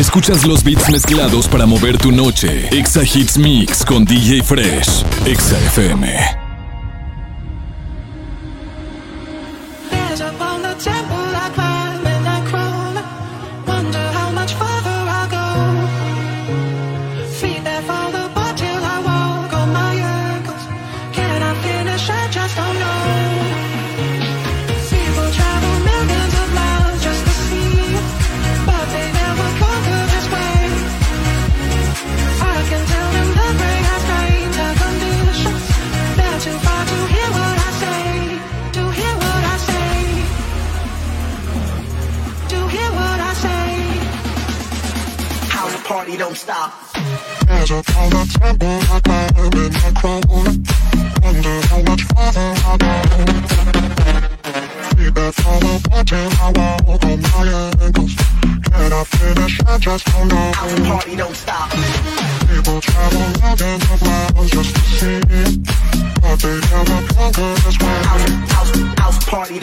Escuchas los beats mezclados para mover tu noche. Exa Hits Mix con DJ Fresh. Exa FM.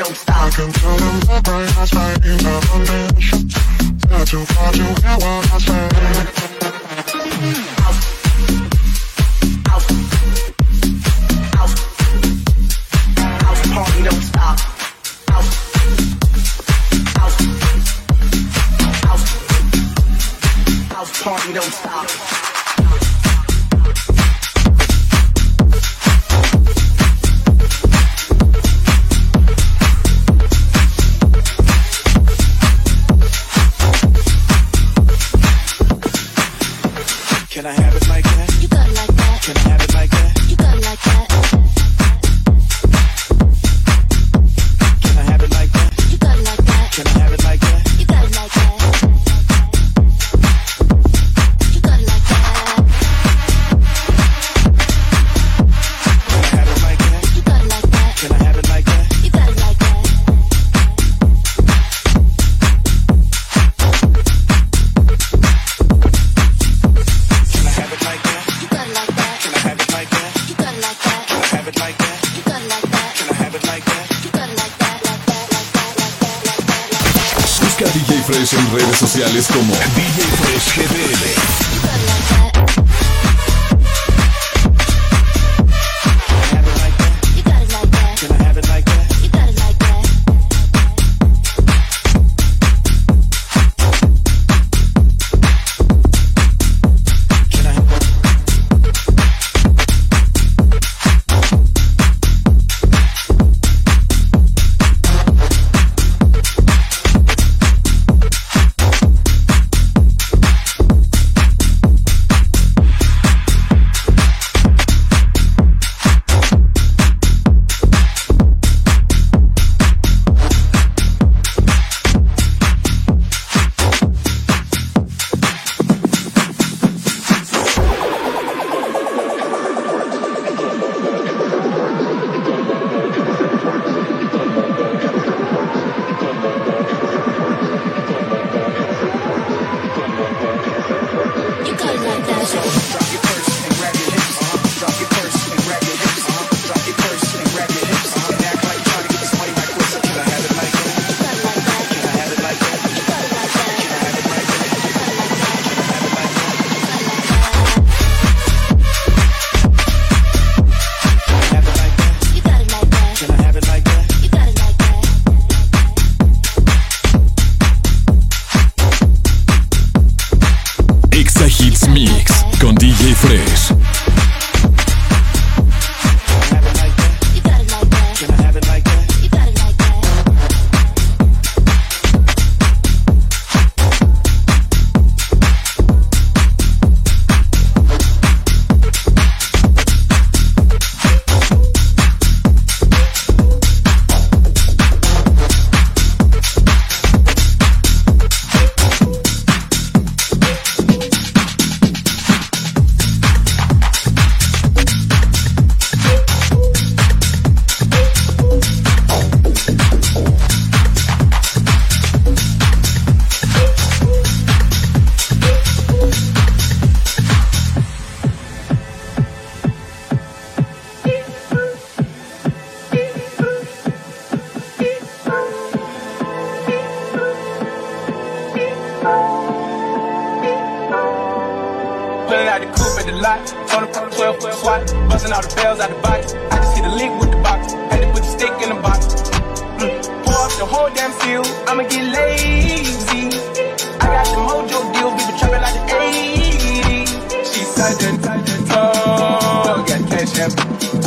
Don't stop. I can tell them the brain has flames of ambition. Not too far to hear what I say. House, house, house, house party don't stop. House, house, house, house party don't stop.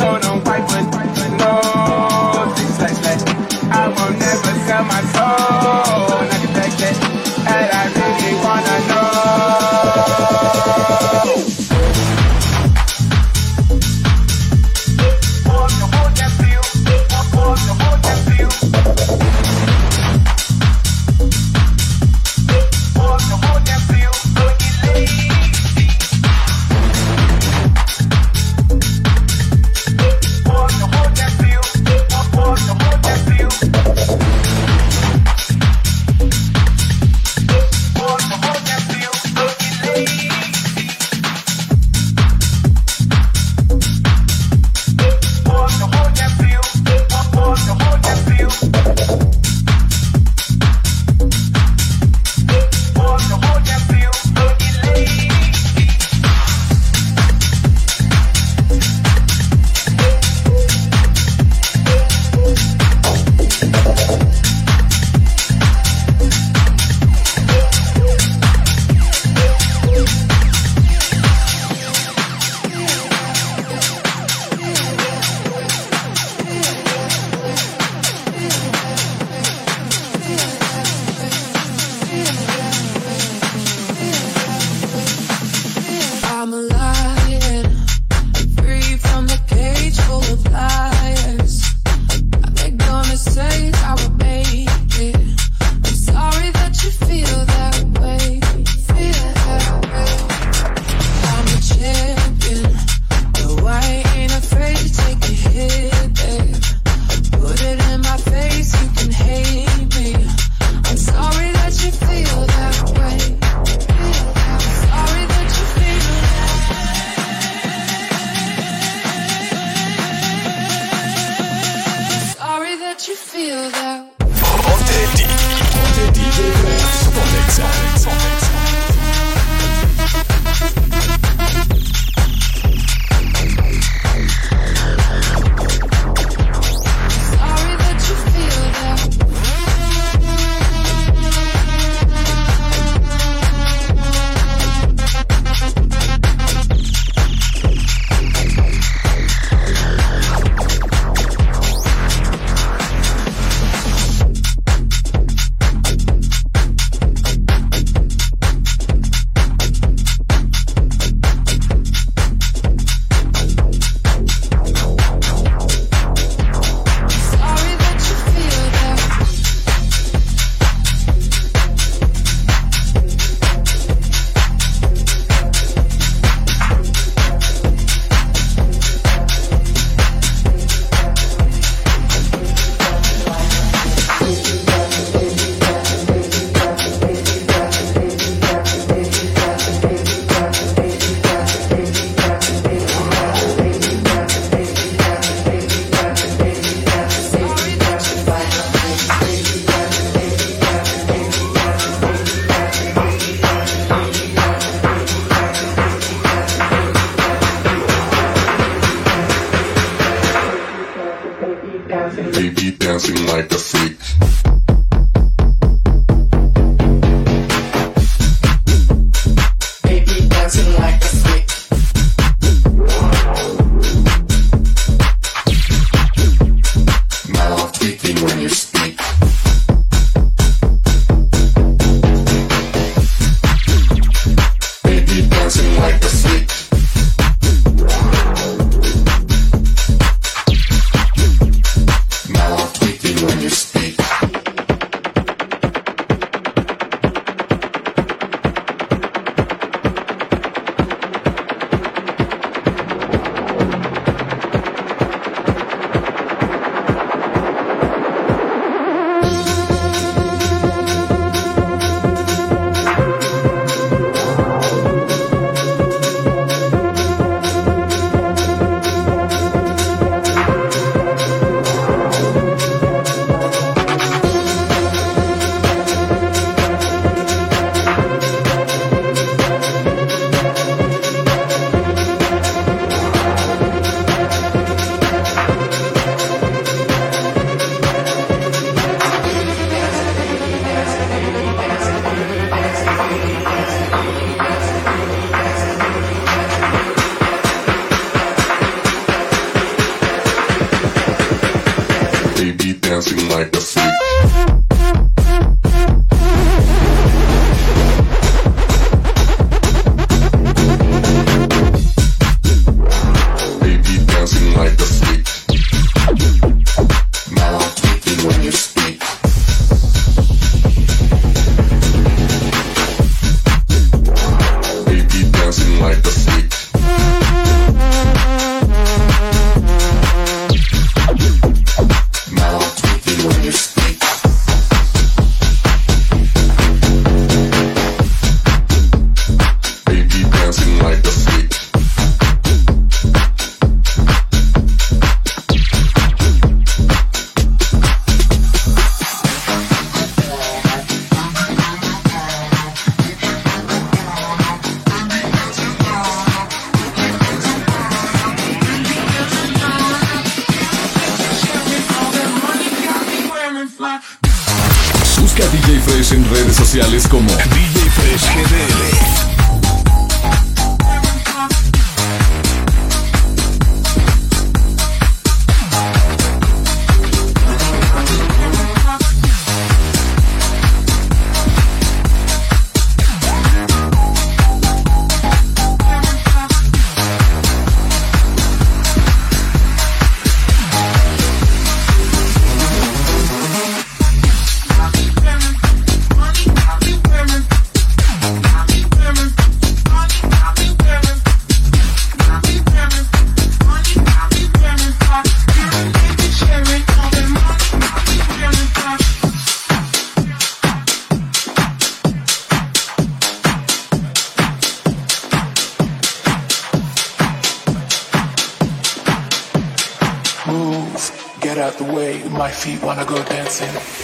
Told on white, Baby be dancing like a freak. Sociales feet wanna go dancing.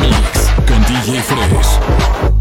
Mix con DJ Fresh.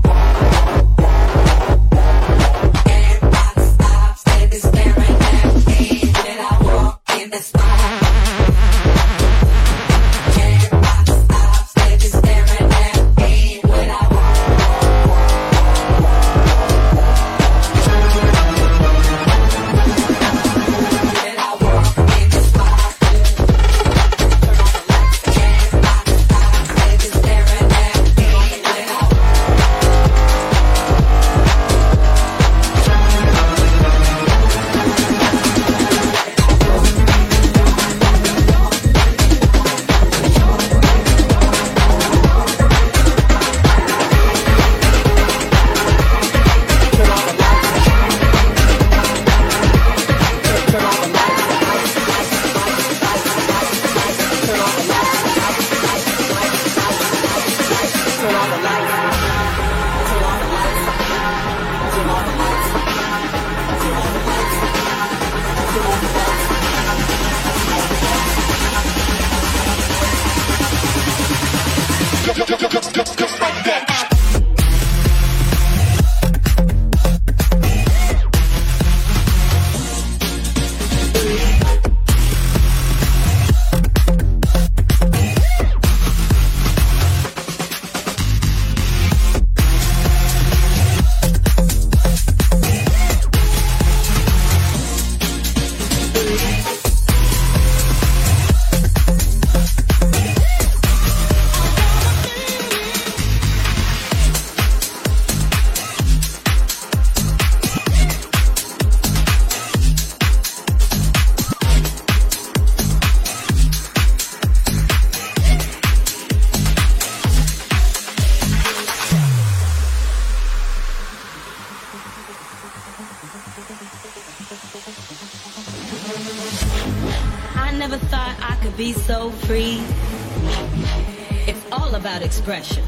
expression.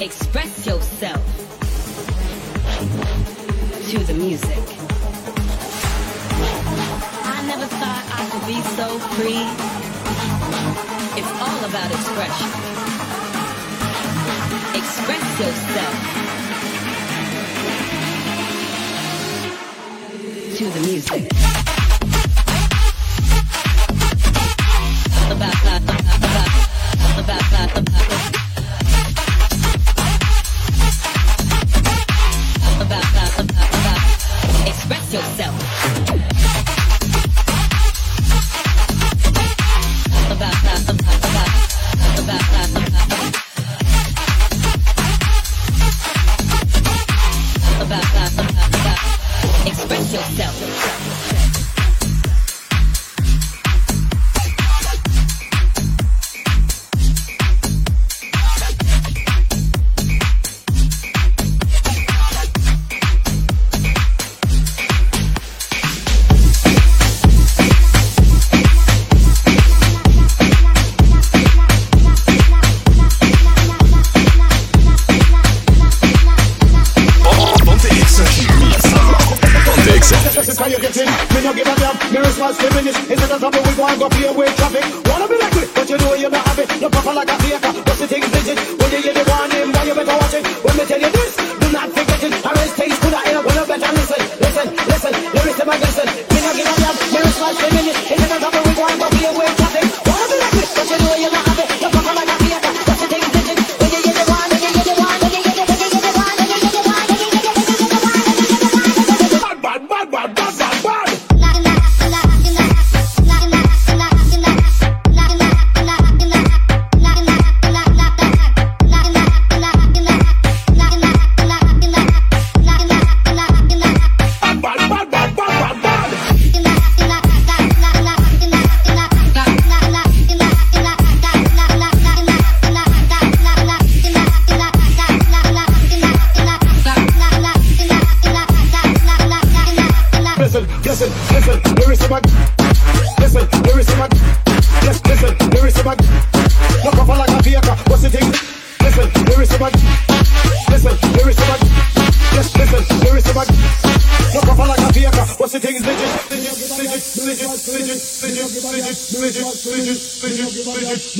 Express yourself to the music. I never thought I could be so free. It's all about expression. Express yourself to the music.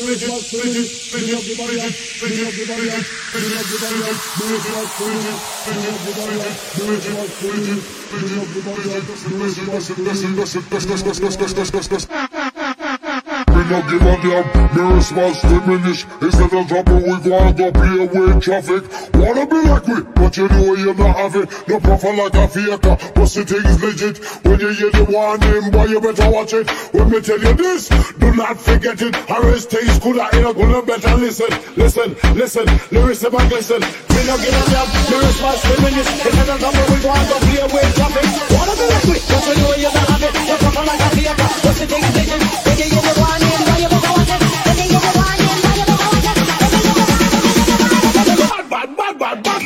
do it like Bridget, bring up your body up, bring up your body up, bring up your body up, do it like Bridget, bring up your body up, do it like Bridget, bring up your body up, do it like Bridget, do it like Bridget, do it like Bridget, do it like Bridget, no give a damn. Me response diminish. Instead of dropping, we and go play with traffic. Wanna be like me, but you know you're not have it. No profile like a faker, but the thing is legit. When you hear the warning, boy, you better watch it. When me tell you this, do not forget it. Harris things could have in a good better listen, listen, listen. Lyrics about listen. Me no give a damn. Me response diminish. Instead of dropping, we and go play with traffic. Wanna be like me, but you know you're not have it. No profile like a faker, but the thing is legit. When you hear the warning. bad, bad.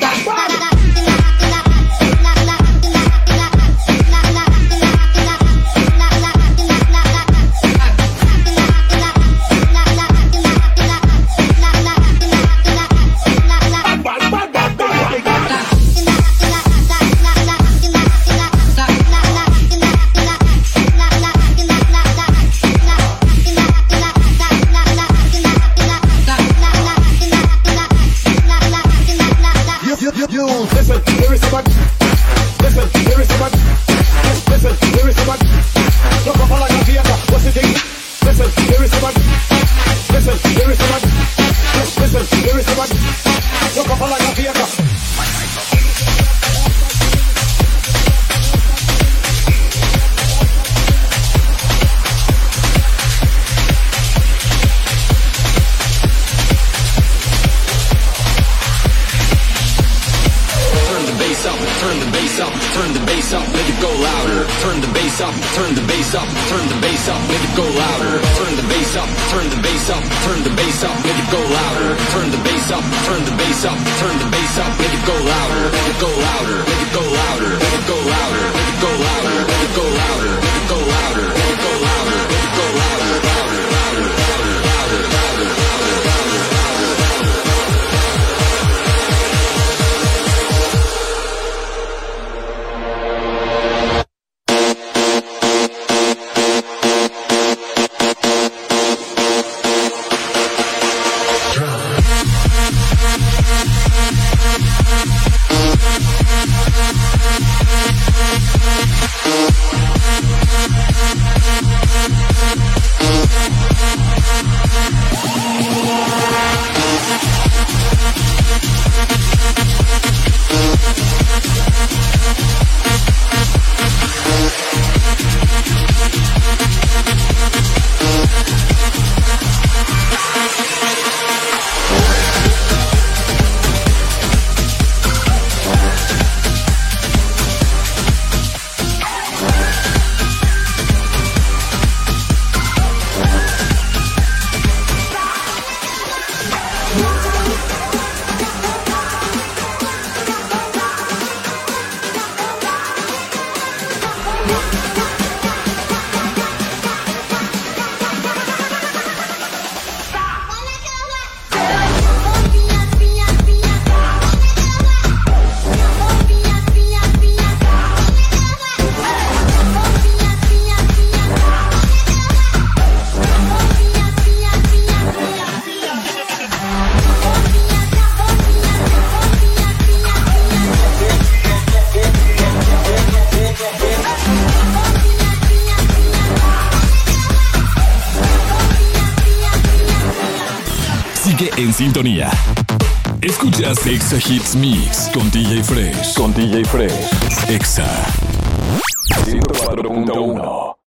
Sintonía. Escuchas Exa Hits Mix con DJ Fresh. Con DJ Fresh. Exa 104.1